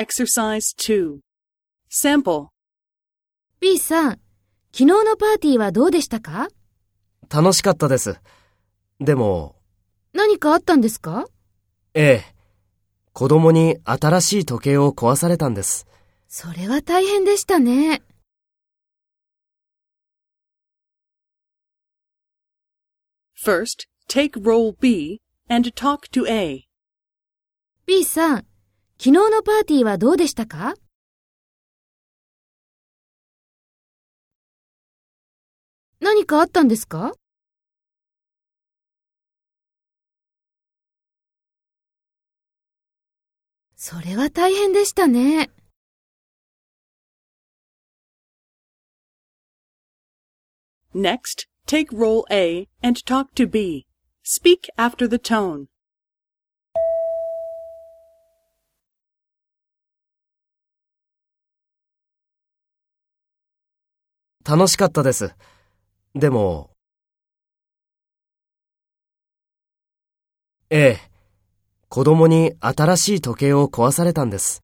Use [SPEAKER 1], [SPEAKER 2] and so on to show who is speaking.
[SPEAKER 1] Exercise 2. Sample.
[SPEAKER 2] B さん、昨日のパーティーはどうでしたか？
[SPEAKER 3] 楽しかったです。でも、
[SPEAKER 2] 何かあったんですか？
[SPEAKER 3] ええ、子供に新しい時計を壊されたんです。
[SPEAKER 2] それは大変でしたね。
[SPEAKER 1] First, take role B and talk to A.
[SPEAKER 2] B さん、昨日のパーティーはどうでしたか何かあったんですかそれは大変でしたね。
[SPEAKER 1] Next, take role A and talk to B. Speak after the tone.
[SPEAKER 3] 楽しかったです。でも、ええ、子供に新しい時計を壊されたんです。